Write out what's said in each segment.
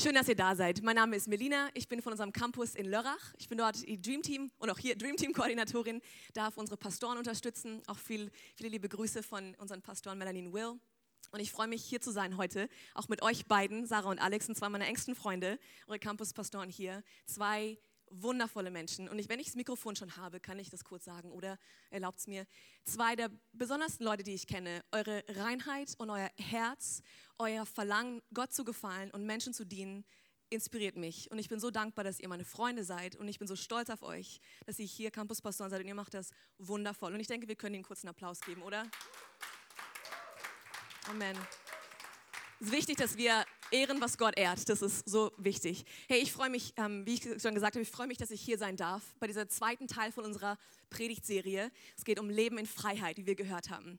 Schön, dass ihr da seid. Mein Name ist Melina. Ich bin von unserem Campus in Lörrach. Ich bin dort die Dream Team und auch hier Dream Team Koordinatorin, darf unsere Pastoren unterstützen. Auch viel, viele liebe Grüße von unseren Pastoren Melanie und Will. Und ich freue mich, hier zu sein heute, auch mit euch beiden, Sarah und Alex, und zwei meiner engsten Freunde, eure Campus-Pastoren hier. Zwei wundervolle Menschen. Und ich, wenn ich das Mikrofon schon habe, kann ich das kurz sagen oder erlaubt es mir. Zwei der besondersten Leute, die ich kenne, eure Reinheit und euer Herz, euer Verlangen, Gott zu gefallen und Menschen zu dienen, inspiriert mich. Und ich bin so dankbar, dass ihr meine Freunde seid. Und ich bin so stolz auf euch, dass ihr hier Campuspastoren seid und ihr macht das wundervoll. Und ich denke, wir können ihnen kurz einen Applaus geben, oder? Amen. Es ist wichtig, dass wir ehren, was Gott ehrt. Das ist so wichtig. Hey, ich freue mich, ähm, wie ich schon gesagt habe, ich freue mich, dass ich hier sein darf bei dieser zweiten Teil von unserer Predigtserie. Es geht um Leben in Freiheit, wie wir gehört haben.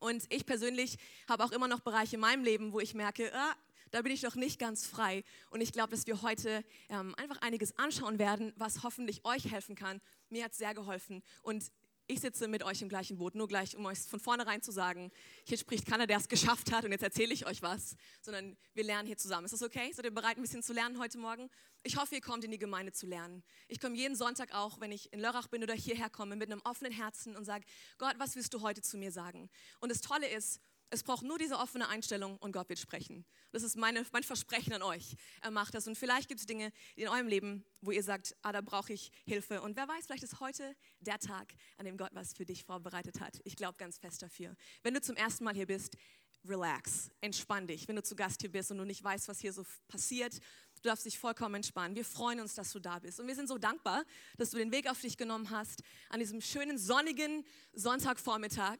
Und ich persönlich habe auch immer noch Bereiche in meinem Leben, wo ich merke, ah, da bin ich noch nicht ganz frei. Und ich glaube, dass wir heute ähm, einfach einiges anschauen werden, was hoffentlich euch helfen kann. Mir hat es sehr geholfen. Und ich sitze mit euch im gleichen Boot, nur gleich, um euch von vornherein zu sagen, hier spricht keiner, der es geschafft hat und jetzt erzähle ich euch was, sondern wir lernen hier zusammen. Ist das okay? Seid ihr bereit, ein bisschen zu lernen heute Morgen? Ich hoffe, ihr kommt in die Gemeinde zu lernen. Ich komme jeden Sonntag auch, wenn ich in Lörrach bin oder hierher komme, mit einem offenen Herzen und sage, Gott, was willst du heute zu mir sagen? Und das Tolle ist, es braucht nur diese offene Einstellung und Gott wird sprechen. Das ist meine, mein Versprechen an euch. Er macht das. Und vielleicht gibt es Dinge in eurem Leben, wo ihr sagt, ah, da brauche ich Hilfe. Und wer weiß, vielleicht ist heute der Tag, an dem Gott was für dich vorbereitet hat. Ich glaube ganz fest dafür. Wenn du zum ersten Mal hier bist, relax, entspann dich. Wenn du zu Gast hier bist und du nicht weißt, was hier so passiert, Du darfst dich vollkommen entspannen. Wir freuen uns, dass du da bist. Und wir sind so dankbar, dass du den Weg auf dich genommen hast an diesem schönen sonnigen Sonntagvormittag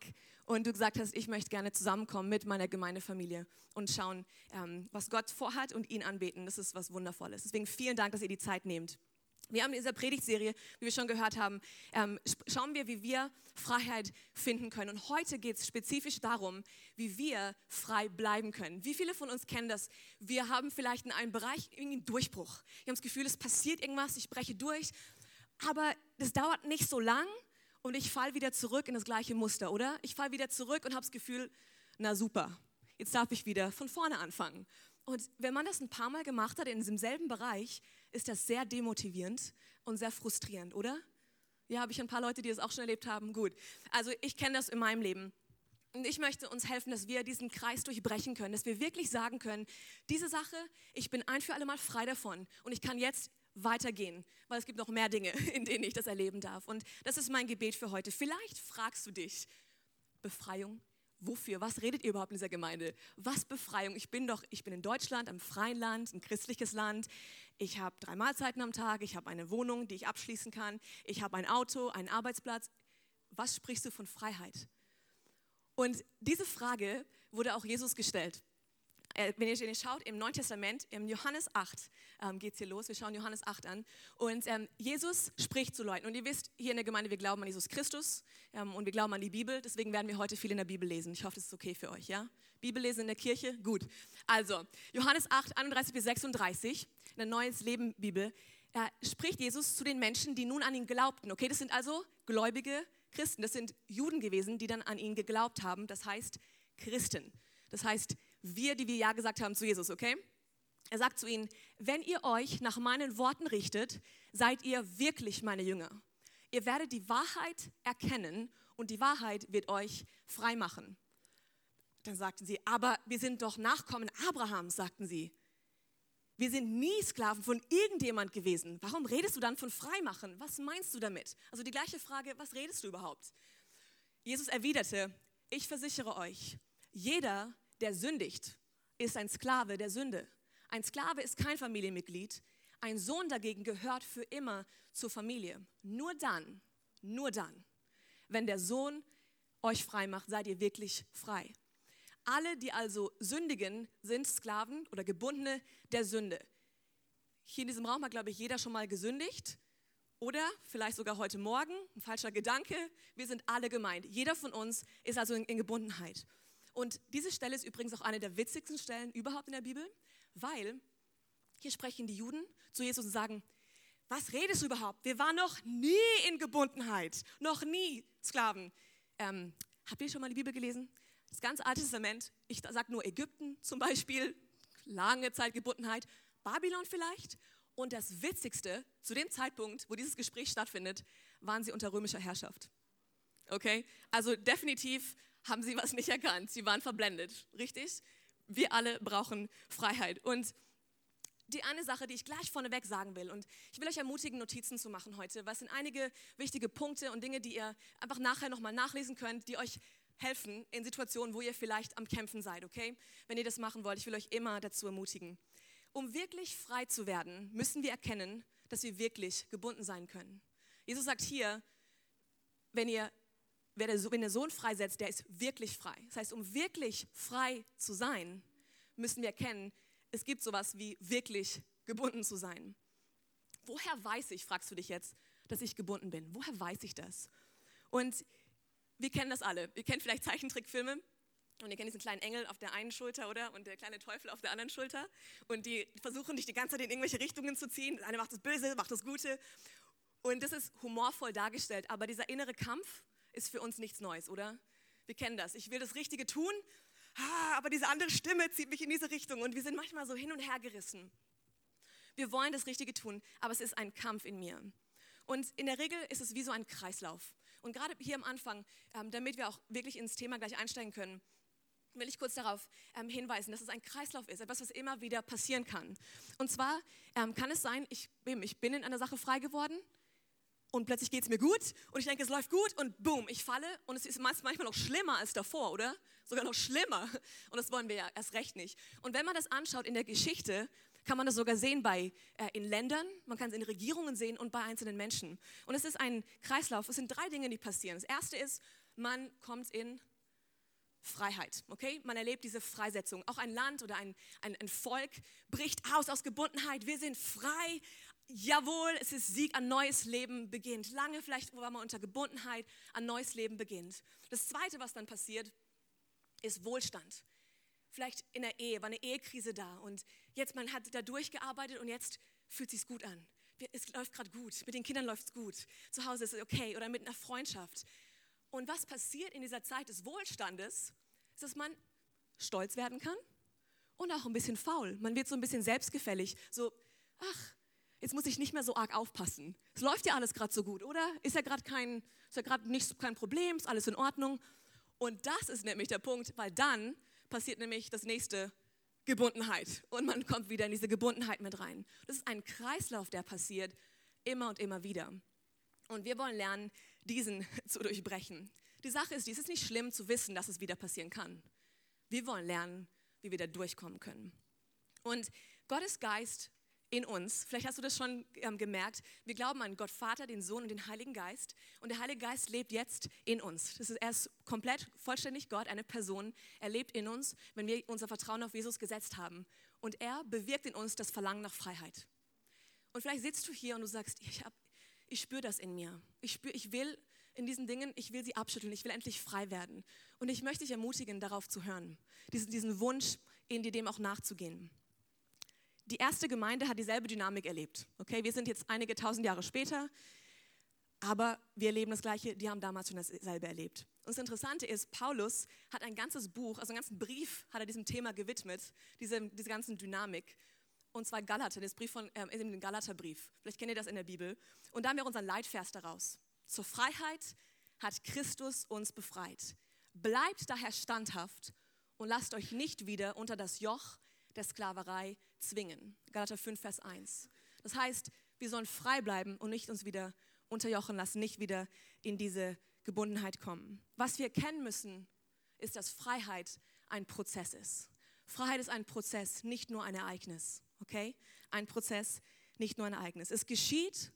und du gesagt hast, ich möchte gerne zusammenkommen mit meiner Gemeindefamilie und schauen, ähm, was Gott vorhat und ihn anbeten. Das ist was Wundervolles. Deswegen vielen Dank, dass ihr die Zeit nehmt. Wir haben in dieser Predigtserie, wie wir schon gehört haben, ähm, schauen wir, wie wir Freiheit finden können. Und heute geht es spezifisch darum, wie wir frei bleiben können. Wie viele von uns kennen das? Wir haben vielleicht in einem Bereich einen Durchbruch. Wir haben das Gefühl, es passiert irgendwas, ich breche durch. Aber das dauert nicht so lang und ich falle wieder zurück in das gleiche Muster, oder? Ich falle wieder zurück und habe das Gefühl, na super, jetzt darf ich wieder von vorne anfangen. Und wenn man das ein paar Mal gemacht hat in diesem selben Bereich, ist das sehr demotivierend und sehr frustrierend, oder? Ja, habe ich ein paar Leute, die das auch schon erlebt haben? Gut. Also ich kenne das in meinem Leben. Und ich möchte uns helfen, dass wir diesen Kreis durchbrechen können, dass wir wirklich sagen können, diese Sache, ich bin ein für alle Mal frei davon und ich kann jetzt weitergehen, weil es gibt noch mehr Dinge, in denen ich das erleben darf. Und das ist mein Gebet für heute. Vielleicht fragst du dich, Befreiung, wofür? Was redet ihr überhaupt in dieser Gemeinde? Was Befreiung? Ich bin doch, ich bin in Deutschland, einem freien Land, ein christliches Land. Ich habe drei Mahlzeiten am Tag, ich habe eine Wohnung, die ich abschließen kann, ich habe ein Auto, einen Arbeitsplatz. Was sprichst du von Freiheit? Und diese Frage wurde auch Jesus gestellt. Äh, wenn ihr schaut, im Neuen Testament, im Johannes 8 ähm, geht es hier los. Wir schauen Johannes 8 an. Und ähm, Jesus spricht zu Leuten. Und ihr wisst, hier in der Gemeinde, wir glauben an Jesus Christus ähm, und wir glauben an die Bibel. Deswegen werden wir heute viel in der Bibel lesen. Ich hoffe, das ist okay für euch, ja? Bibel lesen in der Kirche? Gut. Also, Johannes 8, 31 bis 36, in der Neues Leben Bibel, äh, spricht Jesus zu den Menschen, die nun an ihn glaubten. Okay, das sind also gläubige Christen. Das sind Juden gewesen, die dann an ihn geglaubt haben. Das heißt Christen. Das heißt, wir, die wir Ja gesagt haben zu Jesus, okay? Er sagt zu ihnen, wenn ihr euch nach meinen Worten richtet, seid ihr wirklich meine Jünger. Ihr werdet die Wahrheit erkennen und die Wahrheit wird euch frei machen. Dann sagten sie, aber wir sind doch Nachkommen Abrahams, sagten sie. Wir sind nie Sklaven von irgendjemand gewesen. Warum redest du dann von Freimachen? Was meinst du damit? Also die gleiche Frage, was redest du überhaupt? Jesus erwiderte, ich versichere euch, jeder, der sündigt, ist ein Sklave der Sünde. Ein Sklave ist kein Familienmitglied. Ein Sohn dagegen gehört für immer zur Familie. Nur dann, nur dann, wenn der Sohn euch frei macht, seid ihr wirklich frei. Alle, die also sündigen, sind Sklaven oder Gebundene der Sünde. Hier in diesem Raum hat, glaube ich, jeder schon mal gesündigt. Oder vielleicht sogar heute Morgen, ein falscher Gedanke. Wir sind alle gemeint. Jeder von uns ist also in, in Gebundenheit. Und diese Stelle ist übrigens auch eine der witzigsten Stellen überhaupt in der Bibel, weil hier sprechen die Juden zu Jesus und sagen, was redest du überhaupt? Wir waren noch nie in Gebundenheit, noch nie Sklaven. Ähm, habt ihr schon mal die Bibel gelesen? Das ganze Alte Testament, ich sage nur Ägypten zum Beispiel, lange Zeit Gebundenheit. Babylon vielleicht. Und das Witzigste, zu dem Zeitpunkt, wo dieses Gespräch stattfindet, waren sie unter römischer Herrschaft. Okay? Also definitiv haben sie was nicht erkannt. Sie waren verblendet, richtig? Wir alle brauchen Freiheit. Und die eine Sache, die ich gleich vorneweg sagen will, und ich will euch ermutigen, Notizen zu machen heute, was sind einige wichtige Punkte und Dinge, die ihr einfach nachher nochmal nachlesen könnt, die euch helfen in Situationen, wo ihr vielleicht am Kämpfen seid, okay? Wenn ihr das machen wollt, ich will euch immer dazu ermutigen. Um wirklich frei zu werden, müssen wir erkennen, dass wir wirklich gebunden sein können. Jesus sagt hier, wenn ihr wenn der Sohn freisetzt, der ist wirklich frei. Das heißt, um wirklich frei zu sein, müssen wir erkennen, es gibt sowas wie wirklich gebunden zu sein. Woher weiß ich, fragst du dich jetzt, dass ich gebunden bin? Woher weiß ich das? Und wir kennen das alle. Ihr kennt vielleicht Zeichentrickfilme und ihr kennt diesen kleinen Engel auf der einen Schulter, oder? Und der kleine Teufel auf der anderen Schulter. Und die versuchen dich die ganze Zeit in irgendwelche Richtungen zu ziehen. Der eine macht das Böse, macht das Gute. Und das ist humorvoll dargestellt. Aber dieser innere Kampf ist für uns nichts Neues, oder? Wir kennen das. Ich will das Richtige tun, aber diese andere Stimme zieht mich in diese Richtung und wir sind manchmal so hin und her gerissen. Wir wollen das Richtige tun, aber es ist ein Kampf in mir. Und in der Regel ist es wie so ein Kreislauf. Und gerade hier am Anfang, ähm, damit wir auch wirklich ins Thema gleich einsteigen können, will ich kurz darauf ähm, hinweisen, dass es ein Kreislauf ist, etwas, was immer wieder passieren kann. Und zwar ähm, kann es sein, ich bin in einer Sache frei geworden, und plötzlich geht es mir gut und ich denke, es läuft gut und boom, ich falle und es ist manchmal noch schlimmer als davor, oder? Sogar noch schlimmer. Und das wollen wir ja erst recht nicht. Und wenn man das anschaut in der Geschichte, kann man das sogar sehen bei, äh, in Ländern, man kann es in Regierungen sehen und bei einzelnen Menschen. Und es ist ein Kreislauf. Es sind drei Dinge, die passieren. Das erste ist, man kommt in Freiheit, okay? Man erlebt diese Freisetzung. Auch ein Land oder ein, ein, ein Volk bricht aus aus Gebundenheit. Wir sind frei jawohl, es ist Sieg, ein neues Leben beginnt. Lange vielleicht war man unter Gebundenheit, ein neues Leben beginnt. Das Zweite, was dann passiert, ist Wohlstand. Vielleicht in der Ehe, war eine Ehekrise da und jetzt man hat da durchgearbeitet und jetzt fühlt sich gut an. Es läuft gerade gut, mit den Kindern läuft es gut, zu Hause ist es okay oder mit einer Freundschaft. Und was passiert in dieser Zeit des Wohlstandes, ist, dass man stolz werden kann und auch ein bisschen faul. Man wird so ein bisschen selbstgefällig, so, ach, jetzt muss ich nicht mehr so arg aufpassen. Es läuft ja alles gerade so gut, oder? Ist ja gerade kein, ja kein Problem, ist alles in Ordnung. Und das ist nämlich der Punkt, weil dann passiert nämlich das nächste Gebundenheit und man kommt wieder in diese Gebundenheit mit rein. Das ist ein Kreislauf, der passiert immer und immer wieder. Und wir wollen lernen, diesen zu durchbrechen. Die Sache ist, es ist nicht schlimm zu wissen, dass es wieder passieren kann. Wir wollen lernen, wie wir da durchkommen können. Und Gottes Geist in uns. Vielleicht hast du das schon ähm, gemerkt. Wir glauben an Gott Vater, den Sohn und den Heiligen Geist. Und der Heilige Geist lebt jetzt in uns. Das ist, er ist komplett, vollständig Gott, eine Person. Er lebt in uns, wenn wir unser Vertrauen auf Jesus gesetzt haben. Und er bewirkt in uns das Verlangen nach Freiheit. Und vielleicht sitzt du hier und du sagst, ich, ich spüre das in mir. Ich, spür, ich will in diesen Dingen, ich will sie abschütteln. Ich will endlich frei werden. Und ich möchte dich ermutigen, darauf zu hören. Diesen, diesen Wunsch, in dir dem auch nachzugehen die erste Gemeinde hat dieselbe Dynamik erlebt. Okay, wir sind jetzt einige tausend Jahre später, aber wir erleben das Gleiche, die haben damals schon dasselbe erlebt. Und das Interessante ist, Paulus hat ein ganzes Buch, also einen ganzen Brief hat er diesem Thema gewidmet, diese, diese ganzen Dynamik. Und zwar Galater, das Brief von, äh, den Galaterbrief. Vielleicht kennt ihr das in der Bibel. Und da haben wir unseren Leitvers daraus. Zur Freiheit hat Christus uns befreit. Bleibt daher standhaft und lasst euch nicht wieder unter das Joch der Sklaverei zwingen. Galater 5, Vers 1. Das heißt, wir sollen frei bleiben und nicht uns wieder unterjochen lassen, nicht wieder in diese Gebundenheit kommen. Was wir kennen müssen, ist, dass Freiheit ein Prozess ist. Freiheit ist ein Prozess, nicht nur ein Ereignis. Okay? Ein Prozess, nicht nur ein Ereignis. Es geschieht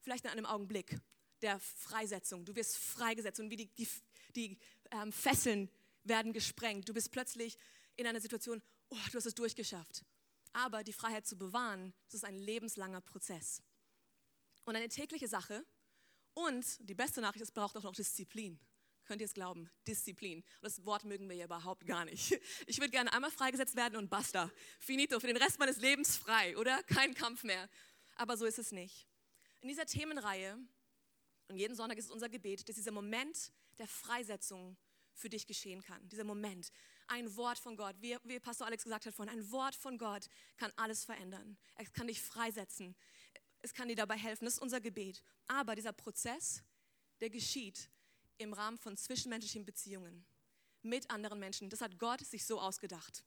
vielleicht in einem Augenblick der Freisetzung. Du wirst freigesetzt und wie die, die, die ähm, Fesseln werden gesprengt. Du bist plötzlich in einer Situation, oh, du hast es durchgeschafft. Aber die Freiheit zu bewahren, das ist ein lebenslanger Prozess. Und eine tägliche Sache. Und die beste Nachricht, es braucht auch noch Disziplin. Könnt ihr es glauben? Disziplin. Und das Wort mögen wir ja überhaupt gar nicht. Ich würde gerne einmal freigesetzt werden und basta. Finito, für den Rest meines Lebens frei, oder? Kein Kampf mehr. Aber so ist es nicht. In dieser Themenreihe, und jeden Sonntag ist es unser Gebet, dass dieser Moment der Freisetzung für dich geschehen kann. Dieser Moment, ein Wort von Gott, wie, wie Pastor Alex gesagt hat vorhin, ein Wort von Gott kann alles verändern. Es kann dich freisetzen. Es kann dir dabei helfen. Das ist unser Gebet. Aber dieser Prozess, der geschieht im Rahmen von zwischenmenschlichen Beziehungen mit anderen Menschen. Das hat Gott sich so ausgedacht.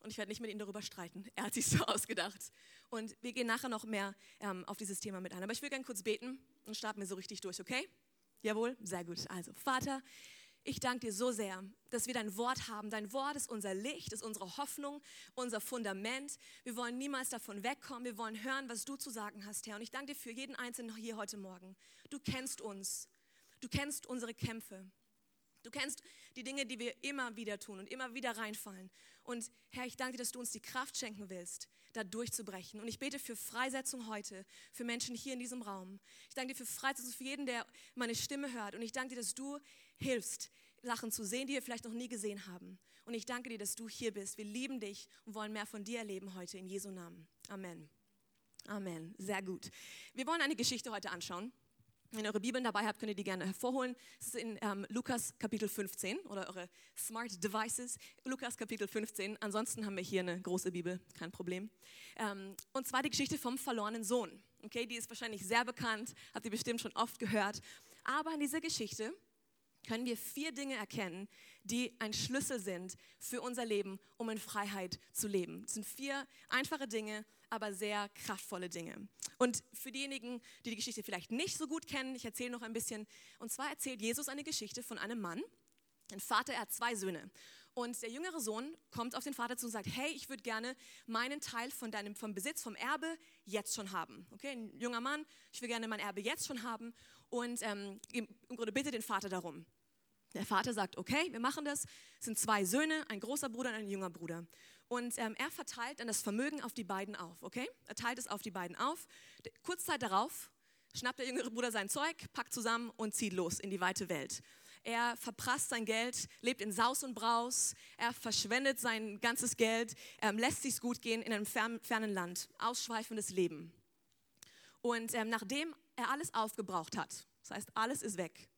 Und ich werde nicht mit ihm darüber streiten. Er hat sich so ausgedacht. Und wir gehen nachher noch mehr ähm, auf dieses Thema mit ein. Aber ich will gerne kurz beten und starten wir so richtig durch, okay? Jawohl? Sehr gut. Also, Vater, ich danke dir so sehr, dass wir dein Wort haben. Dein Wort ist unser Licht, ist unsere Hoffnung, unser Fundament. Wir wollen niemals davon wegkommen. Wir wollen hören, was du zu sagen hast, Herr. Und ich danke dir für jeden Einzelnen hier heute Morgen. Du kennst uns. Du kennst unsere Kämpfe. Du kennst die Dinge, die wir immer wieder tun und immer wieder reinfallen. Und Herr, ich danke dir, dass du uns die Kraft schenken willst, da durchzubrechen. Und ich bete für Freisetzung heute, für Menschen hier in diesem Raum. Ich danke dir für Freisetzung für jeden, der meine Stimme hört. Und ich danke dir, dass du hilfst, Sachen zu sehen, die wir vielleicht noch nie gesehen haben. Und ich danke dir, dass du hier bist. Wir lieben dich und wollen mehr von dir erleben heute in Jesu Namen. Amen. Amen. Sehr gut. Wir wollen eine Geschichte heute anschauen. Wenn ihr eure Bibeln dabei habt, könnt ihr die gerne hervorholen. Es ist in ähm, Lukas Kapitel 15 oder eure Smart Devices. Lukas Kapitel 15. Ansonsten haben wir hier eine große Bibel, kein Problem. Ähm, und zwar die Geschichte vom verlorenen Sohn. Okay, die ist wahrscheinlich sehr bekannt, habt ihr bestimmt schon oft gehört. Aber in dieser Geschichte können wir vier Dinge erkennen, die ein Schlüssel sind für unser Leben, um in Freiheit zu leben. Es sind vier einfache Dinge, aber sehr kraftvolle Dinge. Und für diejenigen, die die Geschichte vielleicht nicht so gut kennen, ich erzähle noch ein bisschen. Und zwar erzählt Jesus eine Geschichte von einem Mann, ein Vater, er hat zwei Söhne. Und der jüngere Sohn kommt auf den Vater zu und sagt, hey, ich würde gerne meinen Teil von deinem vom Besitz, vom Erbe jetzt schon haben. Okay, ein junger Mann, ich will gerne mein Erbe jetzt schon haben. Und ähm, im Grunde bitte den Vater darum. Der Vater sagt, okay, wir machen das. Es sind zwei Söhne, ein großer Bruder und ein junger Bruder. Und ähm, er verteilt dann das Vermögen auf die beiden auf, okay? Er teilt es auf die beiden auf. Kurz Zeit darauf schnappt der jüngere Bruder sein Zeug, packt zusammen und zieht los in die weite Welt. Er verprasst sein Geld, lebt in Saus und Braus, er verschwendet sein ganzes Geld, er lässt sich's gut gehen in einem fernen Land, ausschweifendes Leben. Und ähm, nachdem er alles aufgebraucht hat, das heißt, alles ist weg,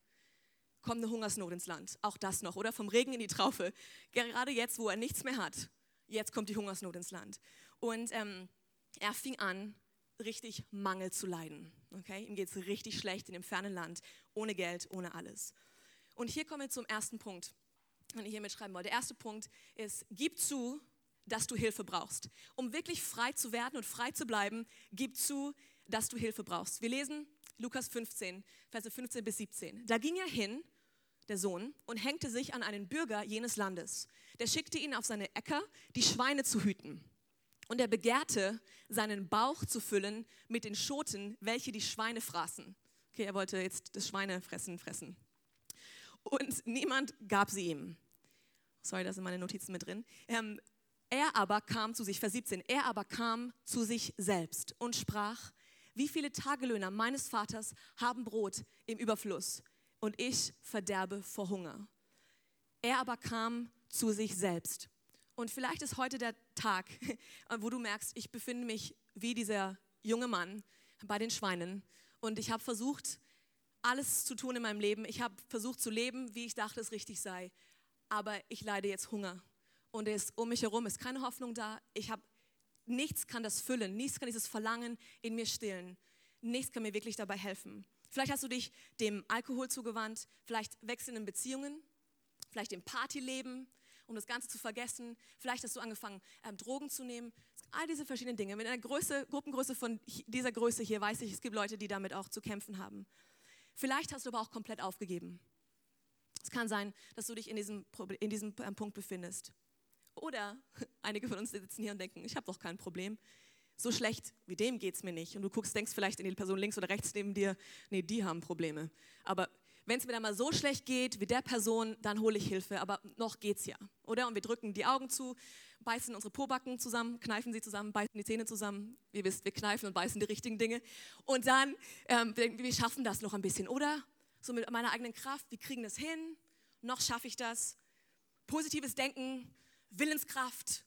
kommt eine Hungersnot ins Land. Auch das noch, oder? Vom Regen in die Traufe. Gerade jetzt, wo er nichts mehr hat, jetzt kommt die Hungersnot ins Land. Und ähm, er fing an, richtig Mangel zu leiden. Okay? Ihm geht es richtig schlecht in dem fernen Land, ohne Geld, ohne alles. Und hier kommen wir zum ersten Punkt, den ich hier mitschreiben wollte. Der erste Punkt ist, gib zu, dass du Hilfe brauchst. Um wirklich frei zu werden und frei zu bleiben, gib zu, dass du Hilfe brauchst. Wir lesen Lukas 15, Verse 15 bis 17. Da ging er hin der Sohn, und hängte sich an einen Bürger jenes Landes. Der schickte ihn auf seine Äcker, die Schweine zu hüten. Und er begehrte, seinen Bauch zu füllen mit den Schoten, welche die Schweine fraßen. Okay, er wollte jetzt das Schweinefressen fressen. Und niemand gab sie ihm. Sorry, da sind meine Notizen mit drin. Ähm, er aber kam zu sich, Vers 17, er aber kam zu sich selbst und sprach, wie viele Tagelöhner meines Vaters haben Brot im Überfluss und ich verderbe vor Hunger. Er aber kam zu sich selbst. Und vielleicht ist heute der Tag, wo du merkst, ich befinde mich wie dieser junge Mann bei den Schweinen und ich habe versucht, alles zu tun in meinem Leben. Ich habe versucht zu leben, wie ich dachte, es richtig sei. Aber ich leide jetzt Hunger und es um mich herum ist keine Hoffnung da. Ich habe nichts kann das füllen, nichts kann dieses Verlangen in mir stillen. Nichts kann mir wirklich dabei helfen. Vielleicht hast du dich dem Alkohol zugewandt, vielleicht wechselnden Beziehungen, vielleicht dem Partyleben, um das Ganze zu vergessen. Vielleicht hast du angefangen, ähm, Drogen zu nehmen. All diese verschiedenen Dinge. Mit einer Größe, Gruppengröße von dieser Größe hier weiß ich, es gibt Leute, die damit auch zu kämpfen haben. Vielleicht hast du aber auch komplett aufgegeben. Es kann sein, dass du dich in diesem, in diesem ähm, Punkt befindest. Oder einige von uns sitzen hier und denken, ich habe doch kein Problem so schlecht wie dem geht es mir nicht. Und du guckst, denkst vielleicht in die Person links oder rechts neben dir, nee, die haben Probleme. Aber wenn es mir dann mal so schlecht geht wie der Person, dann hole ich Hilfe. Aber noch geht's ja, oder? Und wir drücken die Augen zu, beißen unsere Pobacken zusammen, kneifen sie zusammen, beißen die Zähne zusammen. Ihr wisst, wir kneifen und beißen die richtigen Dinge. Und dann ähm, wir, wir schaffen das noch ein bisschen, oder? So mit meiner eigenen Kraft, wir kriegen das hin. Noch schaffe ich das. Positives Denken, Willenskraft,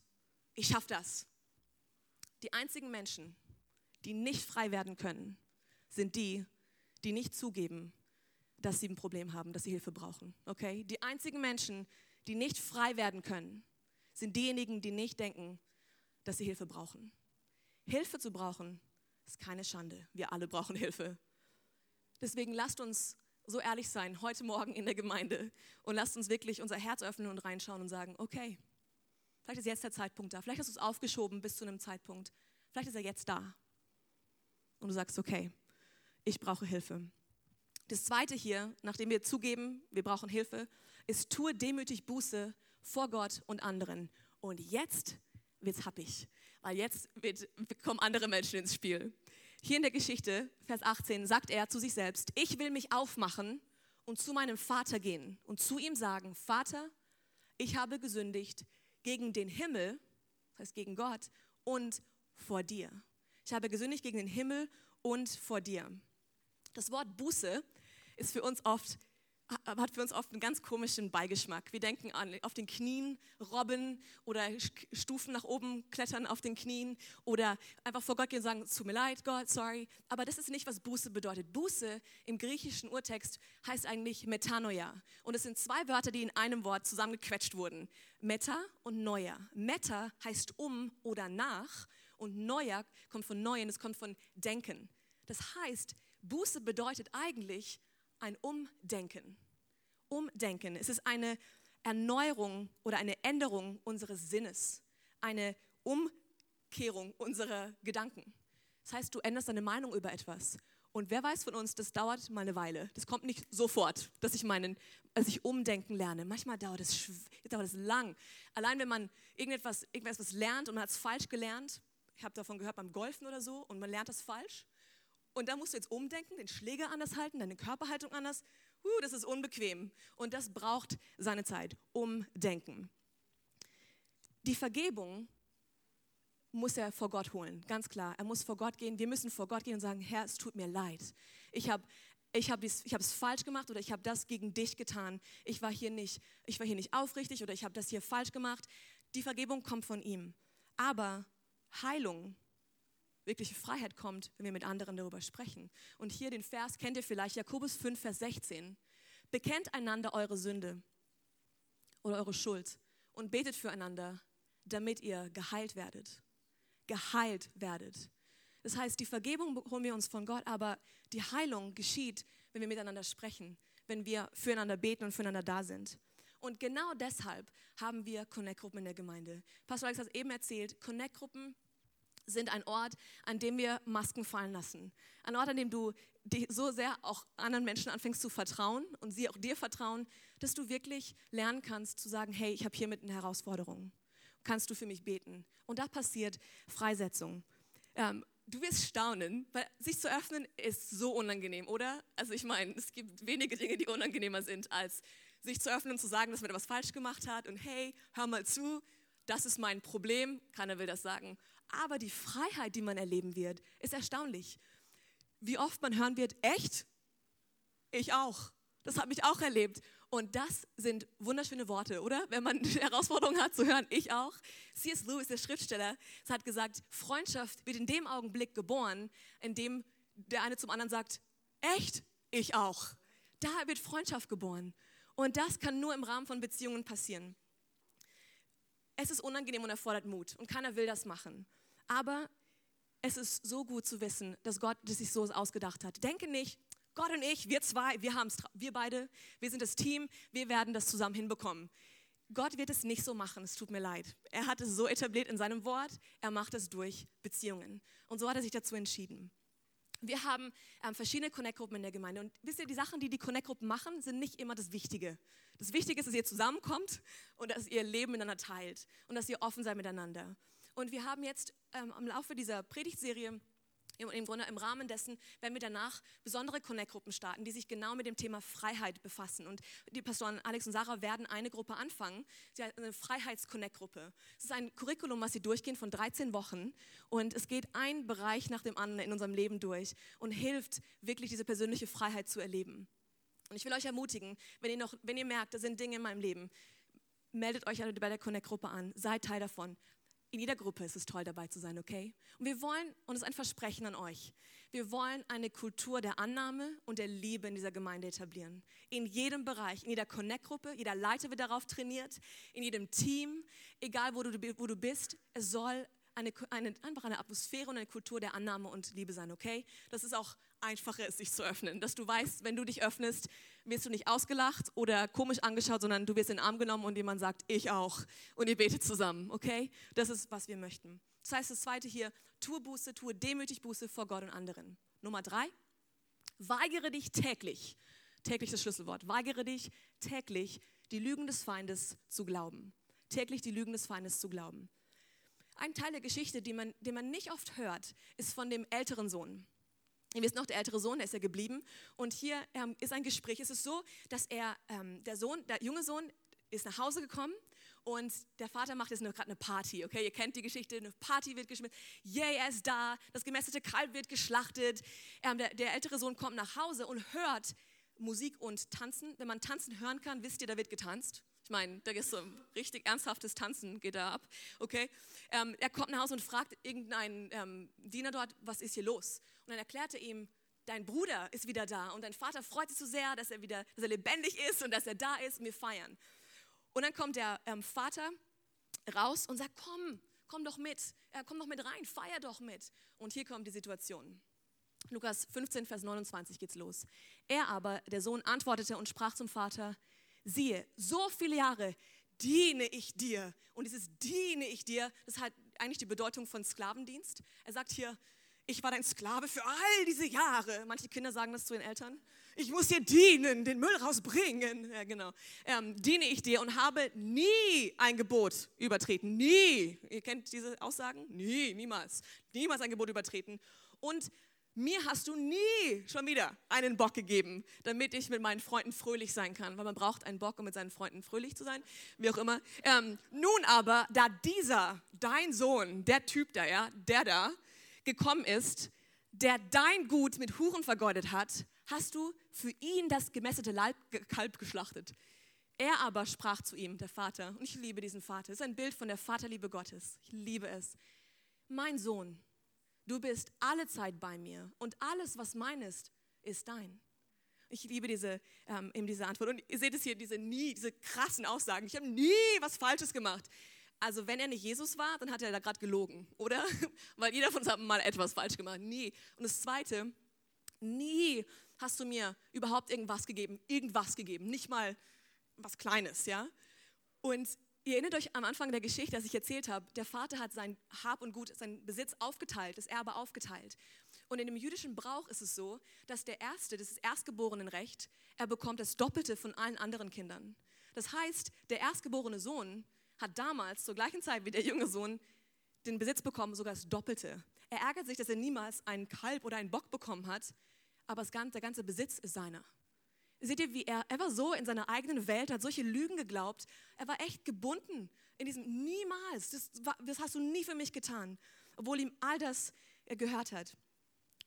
ich schaffe das. Die einzigen Menschen, die nicht frei werden können, sind die, die nicht zugeben, dass sie ein Problem haben, dass sie Hilfe brauchen. Okay? Die einzigen Menschen, die nicht frei werden können, sind diejenigen, die nicht denken, dass sie Hilfe brauchen. Hilfe zu brauchen ist keine Schande. Wir alle brauchen Hilfe. Deswegen lasst uns so ehrlich sein heute Morgen in der Gemeinde und lasst uns wirklich unser Herz öffnen und reinschauen und sagen, okay, vielleicht ist jetzt der Zeitpunkt da. Vielleicht hast du es aufgeschoben bis zu einem Zeitpunkt. Vielleicht ist er jetzt da. Und du sagst, okay, ich brauche Hilfe. Das zweite hier, nachdem wir zugeben, wir brauchen Hilfe, ist tue demütig Buße vor Gott und anderen. Und jetzt wird's happig, weil jetzt wird, kommen andere Menschen ins Spiel. Hier in der Geschichte, Vers 18, sagt er zu sich selbst, ich will mich aufmachen und zu meinem Vater gehen und zu ihm sagen, Vater, ich habe gesündigt gegen den Himmel, das heißt gegen Gott, und vor dir. Ich habe gesündigt gegen den Himmel und vor dir. Das Wort Buße ist für uns oft hat für uns oft einen ganz komischen Beigeschmack. Wir denken an auf den Knien robben oder Stufen nach oben klettern auf den Knien oder einfach vor Gott gehen und sagen, tut mir leid, Gott, sorry. Aber das ist nicht, was Buße bedeutet. Buße im griechischen Urtext heißt eigentlich Metanoia. Und es sind zwei Wörter, die in einem Wort zusammengequetscht wurden. Meta und Neuer. Meta heißt um oder nach und Neuer kommt von Neuen, es kommt von Denken. Das heißt, Buße bedeutet eigentlich ein Umdenken. Umdenken. Es ist eine Erneuerung oder eine Änderung unseres Sinnes, eine Umkehrung unserer Gedanken. Das heißt, du änderst deine Meinung über etwas. Und wer weiß von uns, das dauert mal eine Weile. Das kommt nicht sofort, dass ich meinen, als ich umdenken lerne. Manchmal dauert es, dauert es lang. Allein wenn man irgendetwas, irgendetwas lernt und man hat es falsch gelernt, ich habe davon gehört beim Golfen oder so, und man lernt das falsch, und da musst du jetzt umdenken, den Schläger anders halten, deine Körperhaltung anders. Uh, das ist unbequem. Und das braucht seine Zeit. Umdenken. Die Vergebung muss er vor Gott holen, ganz klar. Er muss vor Gott gehen. Wir müssen vor Gott gehen und sagen, Herr, es tut mir leid. Ich habe ich habe es falsch gemacht oder ich habe das gegen dich getan. Ich war hier nicht, ich war hier nicht aufrichtig oder ich habe das hier falsch gemacht. Die Vergebung kommt von ihm. Aber Heilung wirkliche Freiheit kommt, wenn wir mit anderen darüber sprechen. Und hier den Vers kennt ihr vielleicht, Jakobus 5, Vers 16. Bekennt einander eure Sünde oder eure Schuld und betet füreinander, damit ihr geheilt werdet. Geheilt werdet. Das heißt, die Vergebung holen wir uns von Gott, aber die Heilung geschieht, wenn wir miteinander sprechen, wenn wir füreinander beten und füreinander da sind. Und genau deshalb haben wir Connect-Gruppen in der Gemeinde. Pastor Alex hat eben erzählt, Connect-Gruppen sind ein Ort, an dem wir Masken fallen lassen. Ein Ort, an dem du so sehr auch anderen Menschen anfängst zu vertrauen und sie auch dir vertrauen, dass du wirklich lernen kannst zu sagen, hey, ich habe hier mit einer Herausforderung. Kannst du für mich beten? Und da passiert Freisetzung. Ähm, du wirst staunen, weil sich zu öffnen ist so unangenehm, oder? Also ich meine, es gibt wenige Dinge, die unangenehmer sind, als sich zu öffnen und zu sagen, dass man etwas falsch gemacht hat und hey, hör mal zu, das ist mein Problem, keiner will das sagen. Aber die Freiheit, die man erleben wird, ist erstaunlich. Wie oft man hören wird, echt? Ich auch. Das habe ich auch erlebt. Und das sind wunderschöne Worte, oder? Wenn man die Herausforderung hat zu hören, ich auch. C.S. Lewis, der Schriftsteller, hat gesagt, Freundschaft wird in dem Augenblick geboren, in dem der eine zum anderen sagt, echt? Ich auch. Da wird Freundschaft geboren. Und das kann nur im Rahmen von Beziehungen passieren. Es ist unangenehm und erfordert Mut und keiner will das machen. Aber es ist so gut zu wissen, dass Gott das sich so ausgedacht hat. Denke nicht, Gott und ich, wir zwei, wir haben es, wir beide, wir sind das Team, wir werden das zusammen hinbekommen. Gott wird es nicht so machen, es tut mir leid. Er hat es so etabliert in seinem Wort, er macht es durch Beziehungen. Und so hat er sich dazu entschieden. Wir haben ähm, verschiedene Connect-Gruppen in der Gemeinde. Und wisst ihr, die Sachen, die die Connect-Gruppen machen, sind nicht immer das Wichtige. Das Wichtige ist, dass ihr zusammenkommt und dass ihr Leben miteinander teilt und dass ihr offen seid miteinander. Und wir haben jetzt ähm, im Laufe dieser Predigtserie im Grunde im Rahmen dessen werden wir danach besondere Connect-Gruppen starten, die sich genau mit dem Thema Freiheit befassen. Und die Pastoren Alex und Sarah werden eine Gruppe anfangen, eine Freiheits-Connect-Gruppe. Es ist ein Curriculum, was sie durchgehen von 13 Wochen und es geht ein Bereich nach dem anderen in unserem Leben durch und hilft wirklich diese persönliche Freiheit zu erleben. Und ich will euch ermutigen, wenn ihr, noch, wenn ihr merkt, da sind Dinge in meinem Leben, meldet euch bei der Connect-Gruppe an, seid Teil davon in jeder Gruppe ist es toll dabei zu sein, okay? Und wir wollen, und es ist ein Versprechen an euch, wir wollen eine Kultur der Annahme und der Liebe in dieser Gemeinde etablieren. In jedem Bereich, in jeder Connect-Gruppe, jeder Leiter wird darauf trainiert, in jedem Team, egal wo du, wo du bist, es soll eine, eine, einfach eine Atmosphäre und eine Kultur der Annahme und Liebe sein, okay? Das ist auch einfacher, es sich zu öffnen. Dass du weißt, wenn du dich öffnest, wirst du nicht ausgelacht oder komisch angeschaut, sondern du wirst in den Arm genommen und jemand sagt, ich auch. Und ihr betet zusammen, okay? Das ist, was wir möchten. Das heißt, das zweite hier, tue Buße, tue demütig Buße vor Gott und anderen. Nummer drei, weigere dich täglich, täglich das Schlüsselwort, weigere dich täglich, die Lügen des Feindes zu glauben. Täglich die Lügen des Feindes zu glauben. Ein Teil der Geschichte, den man, den man nicht oft hört, ist von dem älteren Sohn. Ihr wisst noch, der ältere Sohn, der ist ja geblieben. Und hier ähm, ist ein Gespräch. Es ist so, dass er, ähm, der Sohn, der junge Sohn, ist nach Hause gekommen und der Vater macht jetzt gerade eine Party, okay? Ihr kennt die Geschichte, eine Party wird geschmissen. Yay, er ist da, das gemästete Kalb wird geschlachtet. Ähm, der, der ältere Sohn kommt nach Hause und hört Musik und Tanzen. Wenn man Tanzen hören kann, wisst ihr, da wird getanzt. Ich meine, da ist so richtig ernsthaftes Tanzen geht da ab, okay? Ähm, er kommt nach Hause und fragt irgendeinen ähm, Diener dort, was ist hier los? Und dann erklärt er ihm, dein Bruder ist wieder da und dein Vater freut sich so sehr, dass er wieder, dass er lebendig ist und dass er da ist und wir feiern. Und dann kommt der ähm, Vater raus und sagt, komm, komm doch mit, äh, komm doch mit rein, feier doch mit. Und hier kommt die Situation. Lukas 15, Vers 29 geht's los. Er aber, der Sohn, antwortete und sprach zum Vater, siehe, so viele Jahre diene ich dir. Und dieses diene ich dir, das hat eigentlich die Bedeutung von Sklavendienst. Er sagt hier, ich war dein Sklave für all diese Jahre. Manche Kinder sagen das zu den Eltern. Ich muss dir dienen, den Müll rausbringen. Ja, genau. Ähm, diene ich dir und habe nie ein Gebot übertreten. Nie. Ihr kennt diese Aussagen? Nie, niemals. Niemals ein Gebot übertreten. Und mir hast du nie schon wieder einen Bock gegeben, damit ich mit meinen Freunden fröhlich sein kann, weil man braucht einen Bock, um mit seinen Freunden fröhlich zu sein, wie auch immer. Ähm, nun aber, da dieser, dein Sohn, der Typ da, ja, der da, gekommen ist, der dein Gut mit Huren vergeudet hat, hast du für ihn das gemessete Kalb geschlachtet. Er aber sprach zu ihm, der Vater, und ich liebe diesen Vater, das ist ein Bild von der Vaterliebe Gottes, ich liebe es. Mein Sohn, Du bist alle Zeit bei mir und alles, was mein ist, ist dein. Ich liebe diese, ähm, eben diese Antwort. Und ihr seht es hier, diese nie, diese krassen Aussagen. Ich habe nie was Falsches gemacht. Also wenn er nicht Jesus war, dann hat er da gerade gelogen, oder? Weil jeder von uns hat mal etwas falsch gemacht. Nie. Und das Zweite, nie hast du mir überhaupt irgendwas gegeben, irgendwas gegeben, nicht mal was Kleines, ja? Und Ihr erinnert euch am Anfang der Geschichte, dass ich erzählt habe, der Vater hat sein Hab und Gut, seinen Besitz aufgeteilt, das Erbe aufgeteilt. Und in dem jüdischen Brauch ist es so, dass der Erste, das ist Erstgeborenenrecht, er bekommt das Doppelte von allen anderen Kindern. Das heißt, der erstgeborene Sohn hat damals zur gleichen Zeit wie der junge Sohn den Besitz bekommen, sogar das Doppelte. Er ärgert sich, dass er niemals einen Kalb oder einen Bock bekommen hat, aber der ganze Besitz ist seiner. Seht ihr, wie er, er war so in seiner eigenen Welt, hat solche Lügen geglaubt. Er war echt gebunden in diesem niemals, das, das hast du nie für mich getan, obwohl ihm all das äh, gehört hat.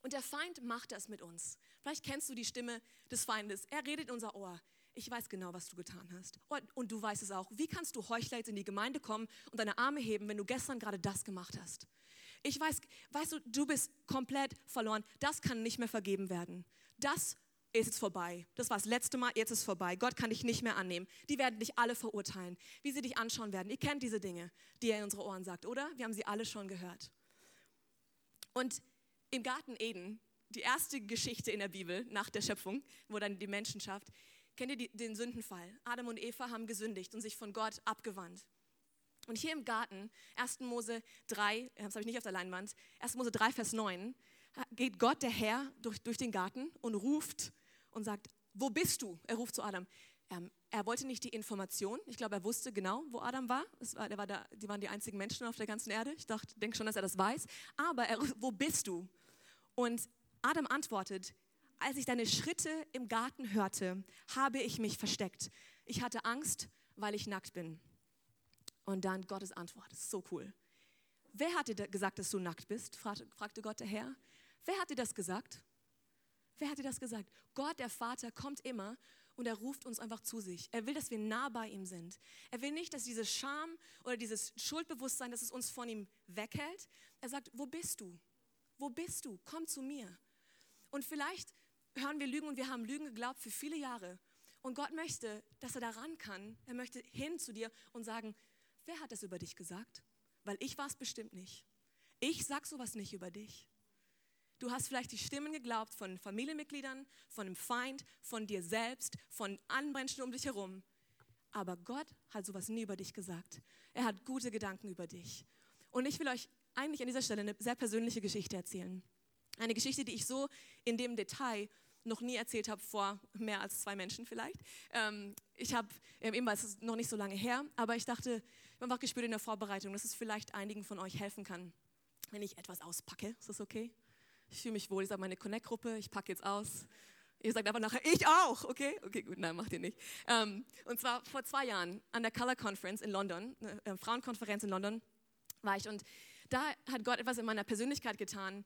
Und der Feind macht das mit uns. Vielleicht kennst du die Stimme des Feindes. Er redet in unser Ohr. Ich weiß genau, was du getan hast. Und, du weißt es auch. Wie kannst du Heuchler jetzt in die Gemeinde kommen und deine Arme heben, wenn du gestern gerade das gemacht hast? Ich weiß, weißt du, du bist komplett verloren. Das kann nicht mehr vergeben werden. Das ist jetzt vorbei. Das war das letzte Mal, jetzt ist vorbei. Gott kann dich nicht mehr annehmen. Die werden dich alle verurteilen, wie sie dich anschauen werden. Ihr kennt diese Dinge, die er in unsere Ohren sagt, oder? Wir haben sie alle schon gehört. Und im Garten Eden, die erste Geschichte in der Bibel nach der Schöpfung, wo dann die Menschen schafft, kennt ihr die, den Sündenfall? Adam und Eva haben gesündigt und sich von Gott abgewandt. Und hier im Garten, 1. Mose 3, das habe ich nicht auf der Leinwand, 1. Mose 3, Vers 9, geht Gott, der Herr, durch, durch den Garten und ruft und sagt, wo bist du? Er ruft zu Adam. Ähm, er wollte nicht die Information. Ich glaube, er wusste genau, wo Adam war. war, war da, die waren die einzigen Menschen auf der ganzen Erde. Ich dachte, denke schon, dass er das weiß. Aber er, wo bist du? Und Adam antwortet, als ich deine Schritte im Garten hörte, habe ich mich versteckt. Ich hatte Angst, weil ich nackt bin. Und dann Gottes Antwort, das ist so cool. Wer hat dir gesagt, dass du nackt bist? fragte Gott der Herr. Wer hat dir das gesagt? Wer hat dir das gesagt? Gott, der Vater, kommt immer und er ruft uns einfach zu sich. Er will, dass wir nah bei ihm sind. Er will nicht, dass diese Scham oder dieses Schuldbewusstsein, dass es uns von ihm weghält. Er sagt, wo bist du? Wo bist du? Komm zu mir. Und vielleicht hören wir Lügen und wir haben Lügen geglaubt für viele Jahre. Und Gott möchte, dass er daran kann. Er möchte hin zu dir und sagen, wer hat das über dich gesagt? Weil ich war es bestimmt nicht. Ich sag sowas nicht über dich. Du hast vielleicht die Stimmen geglaubt von Familienmitgliedern, von einem Feind, von dir selbst, von anderen um dich herum. Aber Gott hat sowas nie über dich gesagt. Er hat gute Gedanken über dich. Und ich will euch eigentlich an dieser Stelle eine sehr persönliche Geschichte erzählen. Eine Geschichte, die ich so in dem Detail noch nie erzählt habe vor mehr als zwei Menschen vielleicht. Ähm, ich habe, ähm, eben, es ist noch nicht so lange her, aber ich dachte, ich habe einfach gespürt in der Vorbereitung, dass es vielleicht einigen von euch helfen kann, wenn ich etwas auspacke. Ist das okay? Ich fühle mich wohl, ich sage meine Connect-Gruppe, ich packe jetzt aus. Ihr sagt aber nachher, ich auch, okay? Okay, gut, nein, macht ihr nicht. Ähm, und zwar vor zwei Jahren an der Color Conference in London, eine äh, Frauenkonferenz in London war ich und da hat Gott etwas in meiner Persönlichkeit getan,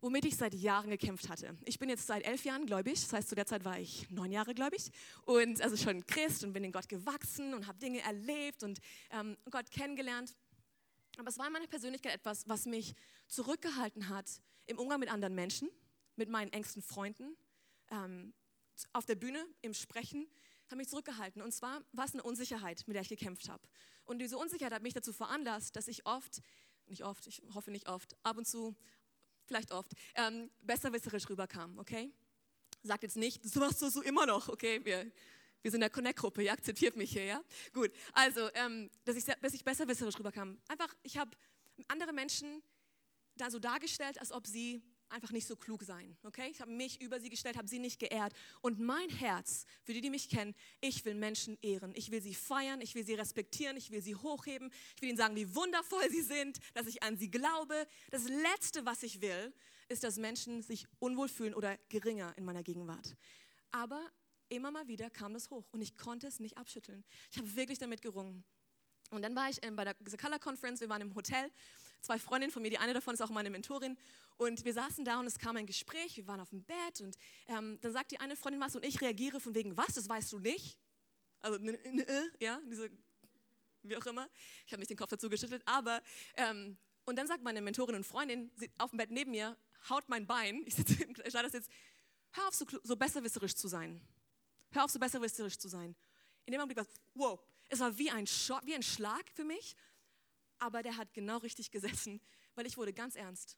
womit ich seit Jahren gekämpft hatte. Ich bin jetzt seit elf Jahren gläubig, das heißt, zu der Zeit war ich neun Jahre gläubig und also schon Christ und bin in Gott gewachsen und habe Dinge erlebt und ähm, Gott kennengelernt. Aber es war in meiner Persönlichkeit etwas, was mich zurückgehalten hat im Umgang mit anderen Menschen, mit meinen engsten Freunden, ähm, auf der Bühne, im Sprechen, hat mich zurückgehalten. Und zwar war es eine Unsicherheit, mit der ich gekämpft habe. Und diese Unsicherheit hat mich dazu veranlasst, dass ich oft, nicht oft, ich hoffe nicht oft, ab und zu vielleicht oft, ähm, besserwisserisch rüberkam, okay? Sagt jetzt nicht, so machst du so immer noch, okay? Wir, wir sind in der Connect-Gruppe, ihr akzeptiert mich hier, ja? Gut, also, ähm, dass, ich, dass ich besserwisserisch rüberkam. Einfach, ich habe andere Menschen da so dargestellt, als ob sie einfach nicht so klug seien. Okay? Ich habe mich über sie gestellt, habe sie nicht geehrt. Und mein Herz, für die, die mich kennen, ich will Menschen ehren. Ich will sie feiern, ich will sie respektieren, ich will sie hochheben. Ich will ihnen sagen, wie wundervoll sie sind, dass ich an sie glaube. Das Letzte, was ich will, ist, dass Menschen sich unwohl fühlen oder geringer in meiner Gegenwart. Aber immer mal wieder kam das hoch und ich konnte es nicht abschütteln. Ich habe wirklich damit gerungen. Und dann war ich bei der Color Conference, wir waren im Hotel, zwei Freundinnen von mir, die eine davon ist auch meine Mentorin. Und wir saßen da und es kam ein Gespräch, wir waren auf dem Bett und ähm, dann sagt die eine Freundin was und ich reagiere von wegen, was, das weißt du nicht? Also, ja, diese, wie auch immer. Ich habe nicht den Kopf dazu geschüttelt, aber, ähm, und dann sagt meine Mentorin und Freundin auf dem Bett neben mir, haut mein Bein, ich sitze das jetzt, hör auf, so, so besserwisserisch zu sein. Hör auf, so besserwisserisch zu sein. In dem Augenblick war wow, es war wie ein, Schock, wie ein Schlag für mich, aber der hat genau richtig gesessen, weil ich wurde ganz ernst.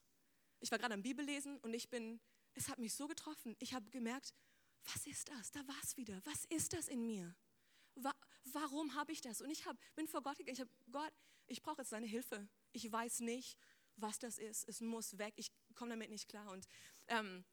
Ich war gerade am Bibellesen und ich bin, es hat mich so getroffen. Ich habe gemerkt, was ist das? Da war es wieder. Was ist das in mir? Wa warum habe ich das? Und ich hab, bin vor Gott gegangen. Ich habe, Gott, ich brauche jetzt deine Hilfe. Ich weiß nicht, was das ist. Es muss weg. Ich komme damit nicht klar. Und ähm,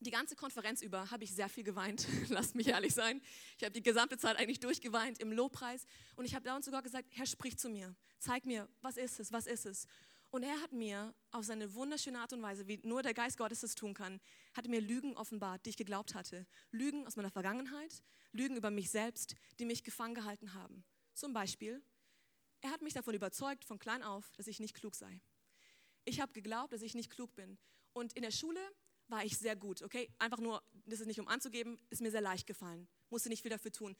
die ganze Konferenz über habe ich sehr viel geweint, lasst mich ehrlich sein. Ich habe die gesamte Zeit eigentlich durchgeweint im Lobpreis und ich habe da und sogar gesagt, Herr, sprich zu mir, zeig mir, was ist es, was ist es. Und er hat mir auf seine wunderschöne Art und Weise, wie nur der Geist Gottes es tun kann, hat mir Lügen offenbart, die ich geglaubt hatte. Lügen aus meiner Vergangenheit, Lügen über mich selbst, die mich gefangen gehalten haben. Zum Beispiel, er hat mich davon überzeugt, von klein auf, dass ich nicht klug sei. Ich habe geglaubt, dass ich nicht klug bin. Und in der Schule war ich sehr gut, okay? Einfach nur, das ist nicht um anzugeben, ist mir sehr leicht gefallen. Musste nicht viel dafür tun.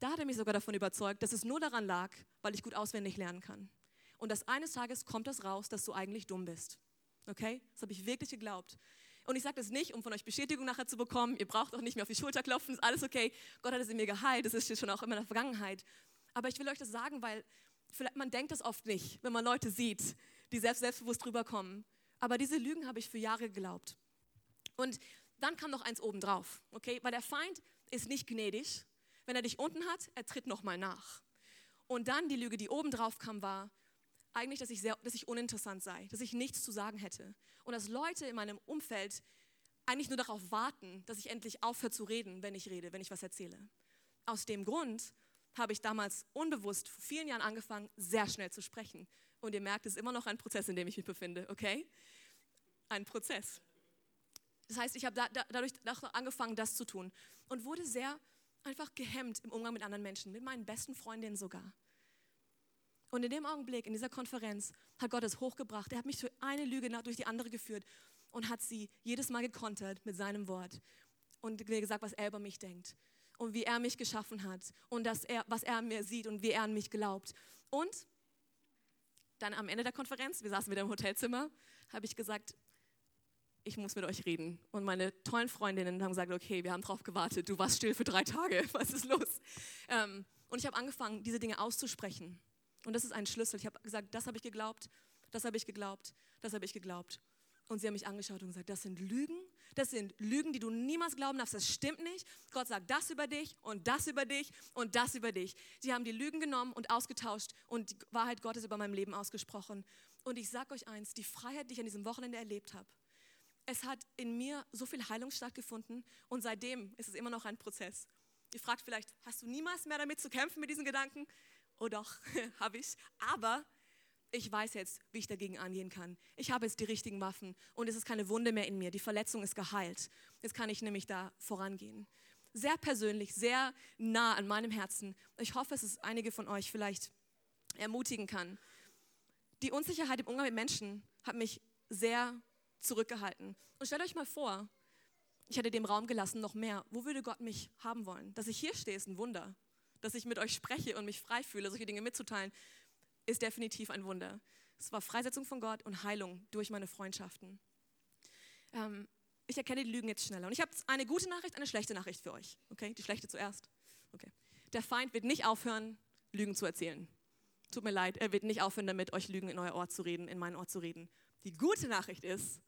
Da hat er mich sogar davon überzeugt, dass es nur daran lag, weil ich gut auswendig lernen kann. Und dass eines Tages kommt das raus, dass du eigentlich dumm bist. Okay? Das habe ich wirklich geglaubt. Und ich sage das nicht, um von euch Bestätigung nachher zu bekommen. Ihr braucht auch nicht mehr auf die Schulter klopfen, ist alles okay. Gott hat es in mir geheilt, das ist schon auch immer in der Vergangenheit. Aber ich will euch das sagen, weil vielleicht man denkt das oft nicht, wenn man Leute sieht, die selbst selbstbewusst drüber kommen. Aber diese Lügen habe ich für Jahre geglaubt. Und dann kam noch eins obendrauf, okay? Weil der Feind ist nicht gnädig. Wenn er dich unten hat, er tritt nochmal nach. Und dann die Lüge, die obendrauf kam, war eigentlich, dass ich, sehr, dass ich uninteressant sei, dass ich nichts zu sagen hätte. Und dass Leute in meinem Umfeld eigentlich nur darauf warten, dass ich endlich aufhöre zu reden, wenn ich rede, wenn ich was erzähle. Aus dem Grund habe ich damals unbewusst vor vielen Jahren angefangen, sehr schnell zu sprechen. Und ihr merkt, es ist immer noch ein Prozess, in dem ich mich befinde, okay? Ein Prozess. Das heißt, ich habe da, da, dadurch angefangen, das zu tun und wurde sehr einfach gehemmt im Umgang mit anderen Menschen, mit meinen besten Freundinnen sogar. Und in dem Augenblick, in dieser Konferenz, hat Gott es hochgebracht. Er hat mich durch eine Lüge durch die andere geführt und hat sie jedes Mal gekontert mit seinem Wort und mir gesagt, was er über mich denkt. und wie er mich geschaffen hat und dass er, was er an mir sieht und wie er an mich glaubt. Und dann am Ende der Konferenz, wir saßen wieder im Hotelzimmer, habe ich gesagt, ich muss mit euch reden. Und meine tollen Freundinnen haben gesagt, okay, wir haben drauf gewartet, du warst still für drei Tage, was ist los? Ähm, und ich habe angefangen, diese Dinge auszusprechen. Und das ist ein Schlüssel. Ich habe gesagt, das habe ich geglaubt, das habe ich geglaubt, das habe ich geglaubt. Und sie haben mich angeschaut und gesagt, das sind Lügen, das sind Lügen, die du niemals glauben darfst, das stimmt nicht. Gott sagt das über dich und das über dich und das über dich. Sie haben die Lügen genommen und ausgetauscht und die Wahrheit Gottes über mein Leben ausgesprochen. Und ich sage euch eins, die Freiheit, die ich an diesem Wochenende erlebt habe, es hat in mir so viel Heilung stattgefunden und seitdem ist es immer noch ein Prozess. Ihr fragt vielleicht, hast du niemals mehr damit zu kämpfen mit diesen Gedanken? Oh doch, habe ich. Aber ich weiß jetzt, wie ich dagegen angehen kann. Ich habe jetzt die richtigen Waffen und es ist keine Wunde mehr in mir. Die Verletzung ist geheilt. Jetzt kann ich nämlich da vorangehen. Sehr persönlich, sehr nah an meinem Herzen. Ich hoffe, es einige von euch vielleicht ermutigen kann. Die Unsicherheit im Umgang mit Menschen hat mich sehr zurückgehalten. Und stellt euch mal vor, ich hätte dem Raum gelassen, noch mehr. Wo würde Gott mich haben wollen? Dass ich hier stehe, ist ein Wunder. Dass ich mit euch spreche und mich frei fühle, solche Dinge mitzuteilen, ist definitiv ein Wunder. Es war Freisetzung von Gott und Heilung durch meine Freundschaften. Ähm, ich erkenne die Lügen jetzt schneller. Und ich habe eine gute Nachricht, eine schlechte Nachricht für euch. Okay, die schlechte zuerst. Okay. Der Feind wird nicht aufhören, Lügen zu erzählen. Tut mir leid, er wird nicht aufhören, damit euch Lügen in euer Ohr zu reden, in mein Ohr zu reden. Die gute Nachricht ist,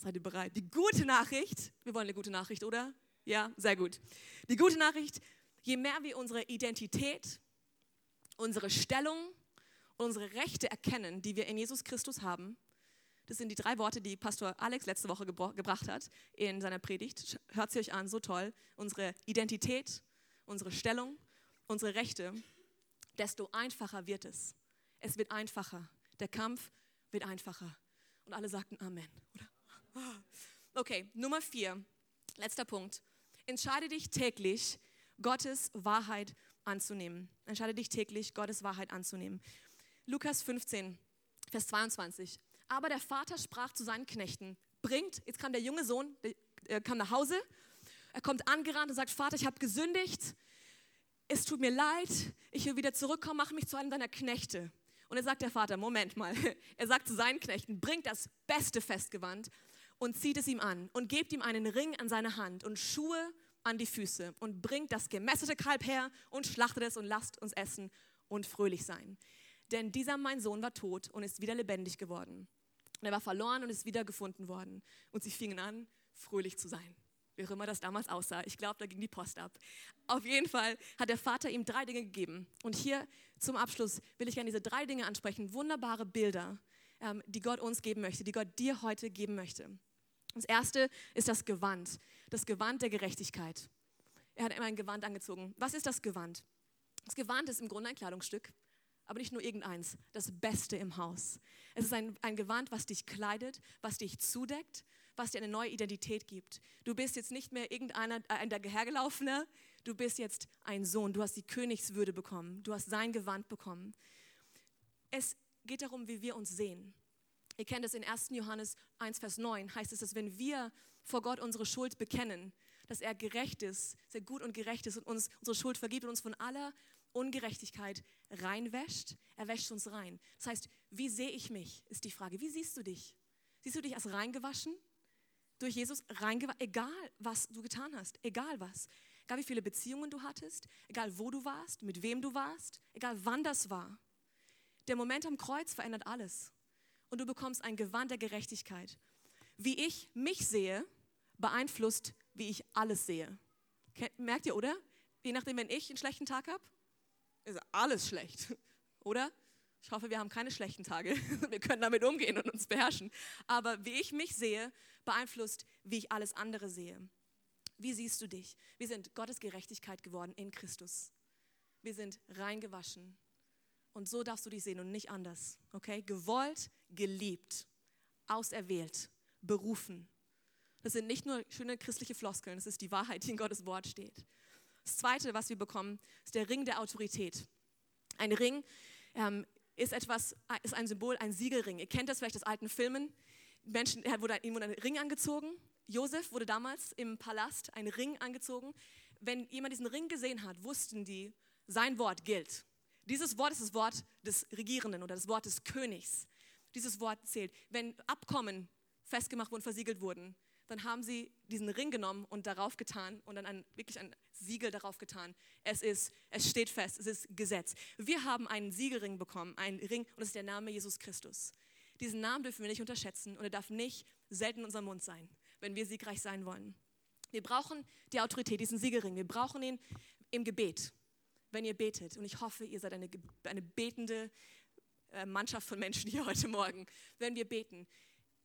seid ihr bereit? Die gute Nachricht, wir wollen eine gute Nachricht, oder? Ja, sehr gut. Die gute Nachricht, je mehr wir unsere Identität, unsere Stellung, unsere Rechte erkennen, die wir in Jesus Christus haben. Das sind die drei Worte, die Pastor Alex letzte Woche gebracht hat in seiner Predigt. Hört sie euch an, so toll. Unsere Identität, unsere Stellung, unsere Rechte, desto einfacher wird es. Es wird einfacher. Der Kampf wird einfacher. Und alle sagten Amen, oder? Okay, Nummer vier, letzter Punkt. Entscheide dich täglich, Gottes Wahrheit anzunehmen. Entscheide dich täglich, Gottes Wahrheit anzunehmen. Lukas 15, Vers 22. Aber der Vater sprach zu seinen Knechten, bringt, jetzt kam der junge Sohn, der kam nach Hause, er kommt angerannt und sagt, Vater, ich habe gesündigt, es tut mir leid, ich will wieder zurückkommen, mach mich zu einem deiner Knechte. Und er sagt der Vater, Moment mal, er sagt zu seinen Knechten, bringt das beste Festgewand und zieht es ihm an und gebt ihm einen Ring an seine Hand und Schuhe an die Füße und bringt das gemästete Kalb her und schlachtet es und lasst uns essen und fröhlich sein. Denn dieser mein Sohn war tot und ist wieder lebendig geworden. Und er war verloren und ist wieder gefunden worden. Und sie fingen an, fröhlich zu sein. Wie auch immer das damals aussah. Ich glaube, da ging die Post ab. Auf jeden Fall hat der Vater ihm drei Dinge gegeben. Und hier zum Abschluss will ich gerne diese drei Dinge ansprechen. Wunderbare Bilder, ähm, die Gott uns geben möchte, die Gott dir heute geben möchte. Das erste ist das Gewand. Das Gewand der Gerechtigkeit. Er hat immer ein Gewand angezogen. Was ist das Gewand? Das Gewand ist im Grunde ein Kleidungsstück aber nicht nur irgendeins, das Beste im Haus. Es ist ein, ein Gewand, was dich kleidet, was dich zudeckt, was dir eine neue Identität gibt. Du bist jetzt nicht mehr irgendeiner, äh, ein dahergelaufener, du bist jetzt ein Sohn, du hast die Königswürde bekommen, du hast sein Gewand bekommen. Es geht darum, wie wir uns sehen. Ihr kennt es in 1. Johannes 1, Vers 9, heißt es, dass wenn wir vor Gott unsere Schuld bekennen, dass er gerecht ist, sehr gut und gerecht ist und uns unsere Schuld vergibt und uns von aller Ungerechtigkeit reinwäscht, er wäscht uns rein. Das heißt, wie sehe ich mich, ist die Frage. Wie siehst du dich? Siehst du dich als reingewaschen? Durch Jesus reingewaschen? Egal, was du getan hast, egal was. Egal, wie viele Beziehungen du hattest, egal, wo du warst, mit wem du warst, egal, wann das war. Der Moment am Kreuz verändert alles. Und du bekommst ein Gewand der Gerechtigkeit. Wie ich mich sehe, beeinflusst, wie ich alles sehe. Merkt ihr, oder? Je nachdem, wenn ich einen schlechten Tag habe, ist alles schlecht, oder? Ich hoffe, wir haben keine schlechten Tage. Wir können damit umgehen und uns beherrschen. Aber wie ich mich sehe, beeinflusst, wie ich alles andere sehe. Wie siehst du dich? Wir sind Gottes Gerechtigkeit geworden in Christus. Wir sind reingewaschen. Und so darfst du dich sehen und nicht anders. Okay? Gewollt, geliebt, auserwählt, berufen. Das sind nicht nur schöne christliche Floskeln, das ist die Wahrheit, die in Gottes Wort steht. Das Zweite, was wir bekommen, ist der Ring der Autorität. Ein Ring ähm, ist etwas, ist ein Symbol, ein Siegelring. Ihr kennt das vielleicht aus alten Filmen. Menschen, er wurde, ihm wurde ein Ring angezogen. Josef wurde damals im Palast ein Ring angezogen. wenn jemand diesen Ring gesehen hat, wussten die, sein Wort gilt. Dieses Wort ist das Wort des Regierenden oder das Wort des Königs. Dieses Wort zählt. Wenn Abkommen festgemacht wurden, versiegelt wurden, dann haben sie diesen Ring genommen und darauf getan und dann ein, wirklich ein Siegel darauf getan. Es ist, es steht fest, es ist Gesetz. Wir haben einen Siegelring bekommen, einen Ring und das ist der Name Jesus Christus. Diesen Namen dürfen wir nicht unterschätzen und er darf nicht selten in unserem Mund sein, wenn wir siegreich sein wollen. Wir brauchen die Autorität, diesen Siegelring. Wir brauchen ihn im Gebet, wenn ihr betet. Und ich hoffe, ihr seid eine, eine betende äh, Mannschaft von Menschen hier heute Morgen, wenn wir beten.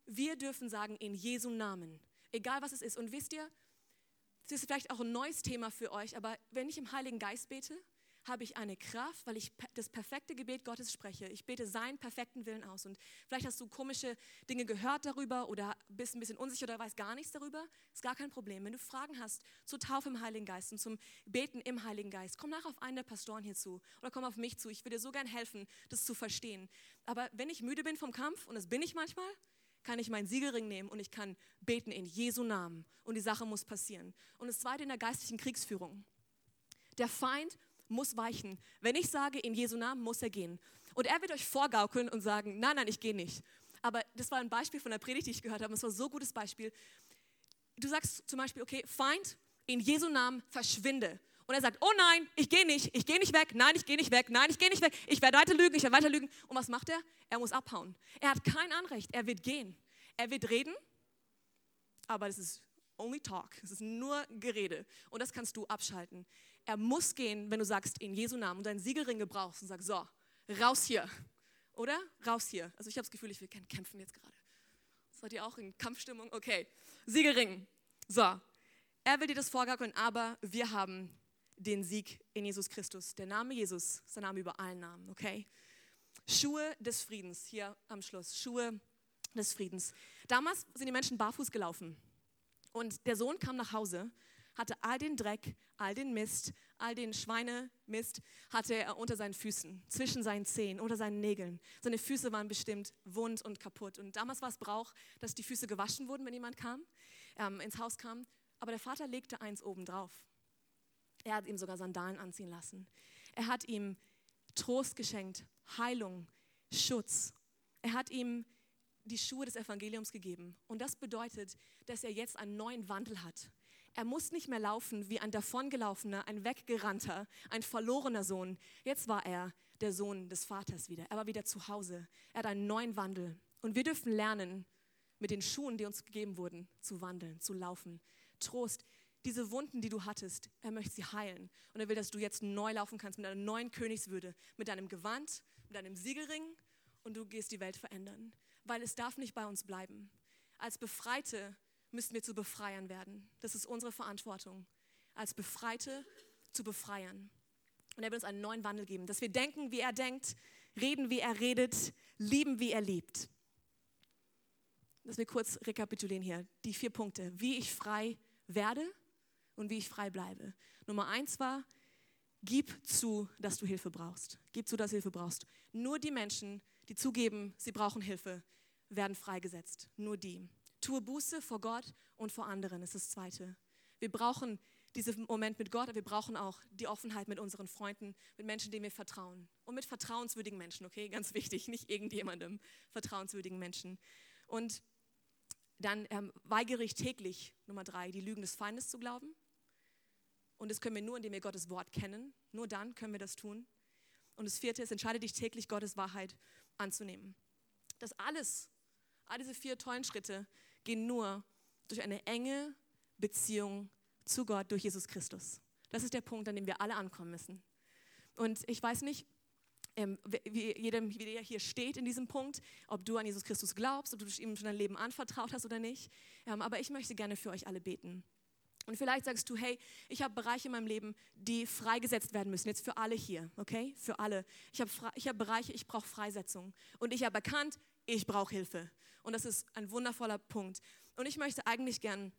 Wir dürfen sagen, in Jesu Namen egal was es ist. Und wisst ihr, das ist vielleicht auch ein neues Thema für euch, aber wenn ich im Heiligen Geist bete, habe ich eine Kraft, weil ich das perfekte Gebet Gottes spreche. Ich bete seinen perfekten Willen aus. Und vielleicht hast du komische Dinge gehört darüber oder bist ein bisschen unsicher oder weißt gar nichts darüber. Ist gar kein Problem. Wenn du Fragen hast zur Taufe im Heiligen Geist und zum Beten im Heiligen Geist, komm nach auf einen der Pastoren hier zu oder komm auf mich zu. Ich würde dir so gern helfen, das zu verstehen. Aber wenn ich müde bin vom Kampf, und das bin ich manchmal, kann ich meinen Siegelring nehmen und ich kann beten in Jesu Namen und die Sache muss passieren. Und das zweite in der geistlichen Kriegsführung. Der Feind muss weichen. Wenn ich sage, in Jesu Namen muss er gehen. Und er wird euch vorgaukeln und sagen, nein, nein, ich gehe nicht. Aber das war ein Beispiel von der Predigt, die ich gehört habe. Es war so ein gutes Beispiel. Du sagst zum Beispiel, okay, Feind, in Jesu Namen verschwinde. Und er sagt, oh nein, ich gehe nicht, ich gehe nicht weg, nein, ich gehe nicht weg, nein, ich gehe nicht weg, ich werde weiter lügen, ich werde weiter lügen. Und was macht er? Er muss abhauen. Er hat kein Anrecht, er wird gehen. Er wird reden, aber das ist only talk, es ist nur Gerede. Und das kannst du abschalten. Er muss gehen, wenn du sagst, in Jesu Namen und deinen Siegelring gebrauchst und sagst, so, raus hier. Oder? Raus hier. Also ich habe das Gefühl, ich will kämpfen jetzt gerade. Seid ihr auch in Kampfstimmung? Okay. Siegelring. So. Er will dir das vorgaukeln, aber wir haben den Sieg in Jesus Christus. Der Name Jesus ist der Name über allen Namen, okay? Schuhe des Friedens, hier am Schluss. Schuhe des Friedens. Damals sind die Menschen barfuß gelaufen. Und der Sohn kam nach Hause, hatte all den Dreck, all den Mist, all den Schweinemist hatte er unter seinen Füßen, zwischen seinen Zehen, unter seinen Nägeln. Seine Füße waren bestimmt wund und kaputt. Und damals war es Brauch, dass die Füße gewaschen wurden, wenn jemand kam, ähm, ins Haus kam. Aber der Vater legte eins oben drauf. Er hat ihm sogar Sandalen anziehen lassen. Er hat ihm Trost geschenkt, Heilung, Schutz. Er hat ihm die Schuhe des Evangeliums gegeben. Und das bedeutet, dass er jetzt einen neuen Wandel hat. Er muss nicht mehr laufen wie ein davongelaufener, ein weggerannter, ein verlorener Sohn. Jetzt war er der Sohn des Vaters wieder. Er war wieder zu Hause. Er hat einen neuen Wandel. Und wir dürfen lernen, mit den Schuhen, die uns gegeben wurden, zu wandeln, zu laufen. Trost, diese Wunden, die du hattest, er möchte sie heilen. Und er will, dass du jetzt neu laufen kannst mit einer neuen Königswürde, mit deinem Gewand, mit deinem Siegelring und du gehst die Welt verändern. Weil es darf nicht bei uns bleiben. Als Befreite müssen wir zu Befreiern werden. Das ist unsere Verantwortung. Als Befreite zu befreien. Und er will uns einen neuen Wandel geben, dass wir denken, wie er denkt, reden, wie er redet, lieben, wie er liebt. Dass wir kurz rekapitulieren hier. Die vier Punkte. Wie ich frei werde, und wie ich frei bleibe. Nummer eins war, gib zu, dass du Hilfe brauchst. Gib zu, dass du Hilfe brauchst. Nur die Menschen, die zugeben, sie brauchen Hilfe, werden freigesetzt. Nur die. Tue Buße vor Gott und vor anderen, ist das Zweite. Wir brauchen diesen Moment mit Gott, aber wir brauchen auch die Offenheit mit unseren Freunden, mit Menschen, denen wir vertrauen. Und mit vertrauenswürdigen Menschen, okay? Ganz wichtig, nicht irgendjemandem, vertrauenswürdigen Menschen. Und dann ähm, weigere ich täglich, Nummer drei, die Lügen des Feindes zu glauben. Und das können wir nur, indem wir Gottes Wort kennen. Nur dann können wir das tun. Und das vierte ist, entscheide dich täglich, Gottes Wahrheit anzunehmen. Das alles, all diese vier tollen Schritte gehen nur durch eine enge Beziehung zu Gott durch Jesus Christus. Das ist der Punkt, an dem wir alle ankommen müssen. Und ich weiß nicht, ähm, wie, jedem, wie der hier steht in diesem Punkt, ob du an Jesus Christus glaubst, ob du ihm schon dein Leben anvertraut hast oder nicht. Ähm, aber ich möchte gerne für euch alle beten. Und vielleicht sagst du, hey, ich habe Bereiche in meinem Leben, die freigesetzt werden müssen. Jetzt für alle hier, okay? Für alle. Ich habe hab Bereiche, ich brauche Freisetzung. Und ich habe erkannt, ich brauche Hilfe. Und das ist ein wundervoller Punkt. Und ich möchte eigentlich gern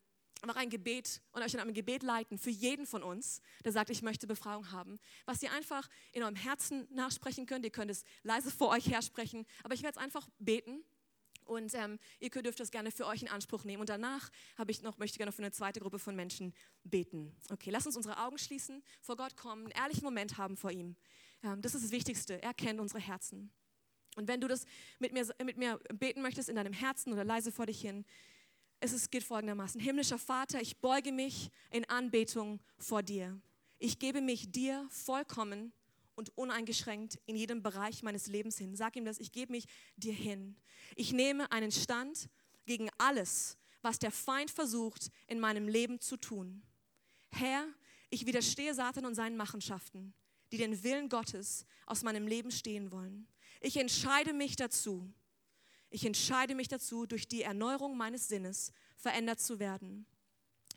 noch ein Gebet und euch in einem Gebet leiten für jeden von uns, der sagt, ich möchte Befreiung haben. Was ihr einfach in eurem Herzen nachsprechen könnt. Ihr könnt es leise vor euch hersprechen. Aber ich werde es einfach beten Und ähm, ihr dürft das gerne für euch in Anspruch nehmen. Und danach habe ich noch, möchte ich gerne für eine zweite Gruppe von Menschen beten. Okay, lass uns unsere Augen schließen, vor Gott kommen, einen ehrlichen Moment haben vor ihm. Ähm, das ist das Wichtigste. Er kennt unsere Herzen. Und wenn du das mit mir, mit mir beten möchtest in deinem Herzen oder leise vor dich hin, es ist, geht folgendermaßen. Himmlischer Vater, ich beuge mich in Anbetung vor dir. Ich gebe mich dir vollkommen und uneingeschränkt in jedem Bereich meines Lebens hin. Sag ihm das, ich gebe mich dir hin. Ich nehme einen Stand gegen alles, was der Feind versucht, in meinem Leben zu tun. Herr, ich widerstehe Satan und seinen Machenschaften, die den Willen Gottes aus meinem Leben stehen wollen. Ich entscheide mich dazu, ich entscheide mich dazu, durch die Erneuerung meines Sinnes verändert zu werden.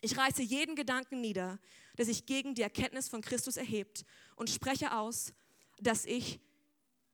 Ich reiße jeden Gedanken nieder, der sich gegen die Erkenntnis von Christus erhebt und spreche aus, dass ich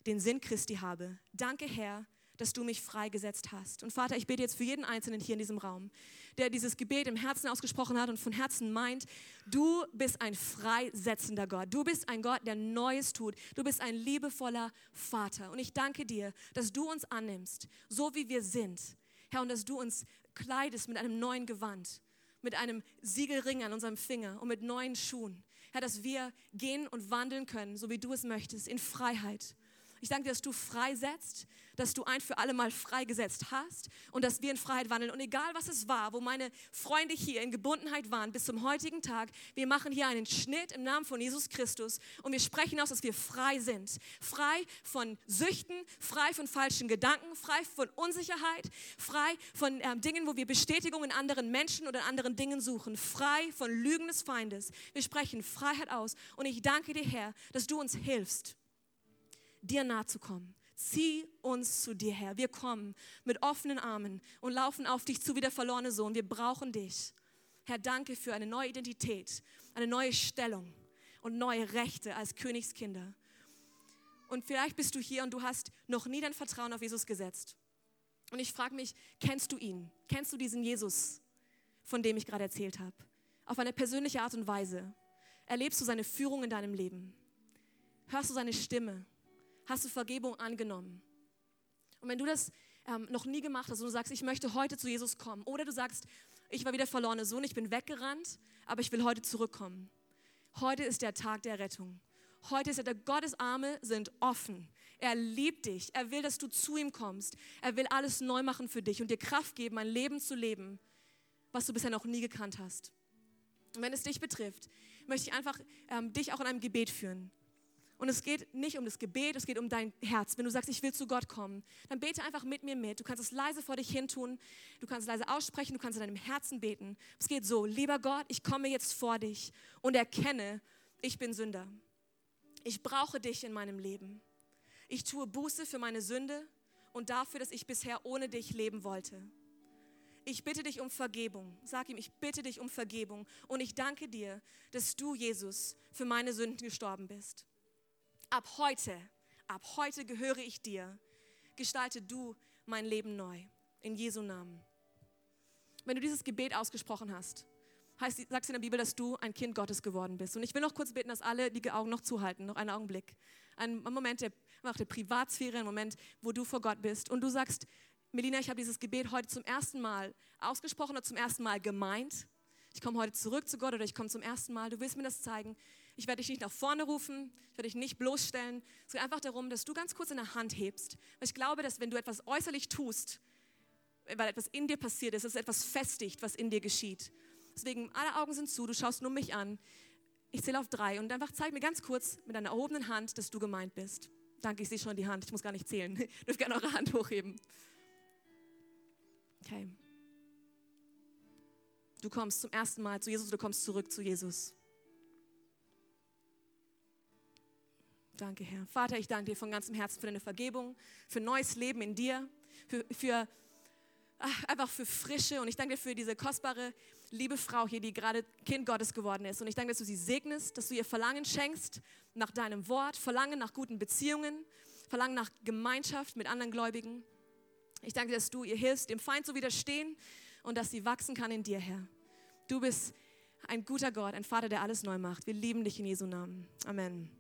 den Sinn Christi habe. Danke, Herr, dass du mich freigesetzt hast. Und Vater, ich bete jetzt für jeden Einzelnen hier in diesem Raum, der dieses Gebet im Herzen ausgesprochen hat und von Herzen meint, du bist ein freisetzender Gott. Du bist ein Gott, der Neues tut. Du bist ein liebevoller Vater. Und ich danke dir, dass du uns annimmst, so wie wir sind. Herr, und dass du uns kleidest mit einem neuen Gewand, mit einem Siegelring an unserem Finger und mit neuen Schuhen. Herr, dass wir gehen und wandeln können, so wie du es möchtest, in Freiheit. Ich danke dir, dass du freisetzt, dass du ein für alle Mal freigesetzt hast und dass wir in Freiheit wandeln. Und egal was es war, wo meine Freunde hier in Gebundenheit waren bis zum heutigen Tag, wir machen hier einen Schnitt im Namen von Jesus Christus und wir sprechen aus, dass wir frei sind. Frei von Süchten, frei von falschen Gedanken, frei von Unsicherheit, frei von äh, Dingen, wo wir Bestätigung in anderen Menschen oder in anderen Dingen suchen, frei von Lügen des Feindes. Wir sprechen Freiheit aus und ich danke dir, Herr, dass du uns hilfst, dir nahe zu kommen Zieh uns zu dir her. Wir kommen mit offenen Armen und laufen auf dich zu wie der verlorene Sohn. Wir brauchen dich. Herr, danke für eine neue Identität, eine neue Stellung und neue Rechte als Königskinder. Und vielleicht bist du hier und du hast noch nie dein Vertrauen auf Jesus gesetzt. Und ich frage mich, kennst du ihn? Kennst du diesen Jesus, von dem ich gerade erzählt habe? Auf eine persönliche Art und Weise. Erlebst du seine Führung in deinem Leben? Hörst du seine Stimme? Hast du Vergebung angenommen. Und wenn du das ähm, noch nie gemacht hast und du sagst, ich möchte heute zu Jesus kommen, oder du sagst, ich war wieder verlorene Sohn, ich bin weggerannt, aber ich will heute zurückkommen. Heute ist der Tag der Rettung. Heute ist er, der Gottes Arme sind offen. Er liebt dich. Er will, dass du zu ihm kommst. Er will alles neu machen für dich und dir Kraft geben, ein Leben zu leben, was du bisher noch nie gekannt hast. Und wenn es dich betrifft, möchte ich einfach ähm, dich auch in einem Gebet führen. Und es geht nicht um das Gebet, es geht um dein Herz. Wenn du sagst, ich will zu Gott kommen, dann bete einfach mit mir mit. Du kannst es leise vor dich hin tun, du kannst es leise aussprechen, du kannst in deinem Herzen beten. Es geht so, lieber Gott, ich komme jetzt vor dich und erkenne, ich bin Sünder. Ich brauche dich in meinem Leben. Ich tue Buße für meine Sünde und dafür, dass ich bisher ohne dich leben wollte. Ich bitte dich um Vergebung. Sag ihm, ich bitte dich um Vergebung. Und ich danke dir, dass du, Jesus, für meine Sünden gestorben bist ab heute, ab heute gehöre ich dir. Gestalte du mein Leben neu. In Jesu Namen. Wenn du dieses Gebet ausgesprochen hast, heißt, sagst du in der Bibel, dass du ein Kind Gottes geworden bist. Und ich will noch kurz beten, dass alle die Augen noch zuhalten, noch einen Augenblick. Ein Moment der, der Privatsphäre, ein Moment, wo du vor Gott bist. Und du sagst, Melina, ich habe dieses Gebet heute zum ersten Mal ausgesprochen oder zum ersten Mal gemeint. Ich komme heute zurück zu Gott oder ich komme zum ersten Mal. Du willst mir das zeigen. Ich werde dich nicht nach vorne rufen, ich werde dich nicht bloßstellen. Es geht einfach darum, dass du ganz kurz in der Hand hebst. Weil ich glaube, dass wenn du etwas äußerlich tust, weil etwas in dir passiert ist, dass etwas festigt, was in dir geschieht. Deswegen, alle Augen sind zu, du schaust nur mich an. Ich zähle auf drei und einfach zeig mir ganz kurz mit deiner erhobenen Hand, dass du gemeint bist. Danke, ich sehe schon die Hand, ich muss gar nicht zählen. Ihr dürft gerne eure Hand hochheben. Okay. Du kommst zum ersten Mal zu Jesus, du kommst zurück zu Jesus. Danke, Herr. Vater, ich danke dir von ganzem Herzen für deine Vergebung, für neues Leben in dir, für, für ach, einfach für Frische. Und ich danke dir für diese kostbare, liebe Frau hier, die gerade Kind Gottes geworden ist. Und ich danke, dass du sie segnest, dass du ihr Verlangen schenkst nach deinem Wort, Verlangen nach guten Beziehungen, Verlangen nach Gemeinschaft mit anderen Gläubigen. Ich danke, dass du ihr hilfst, dem Feind zu widerstehen und dass sie wachsen kann in dir, Herr. Du bist ein guter Gott, ein Vater, der alles neu macht. Wir lieben dich in Jesu Namen. Amen.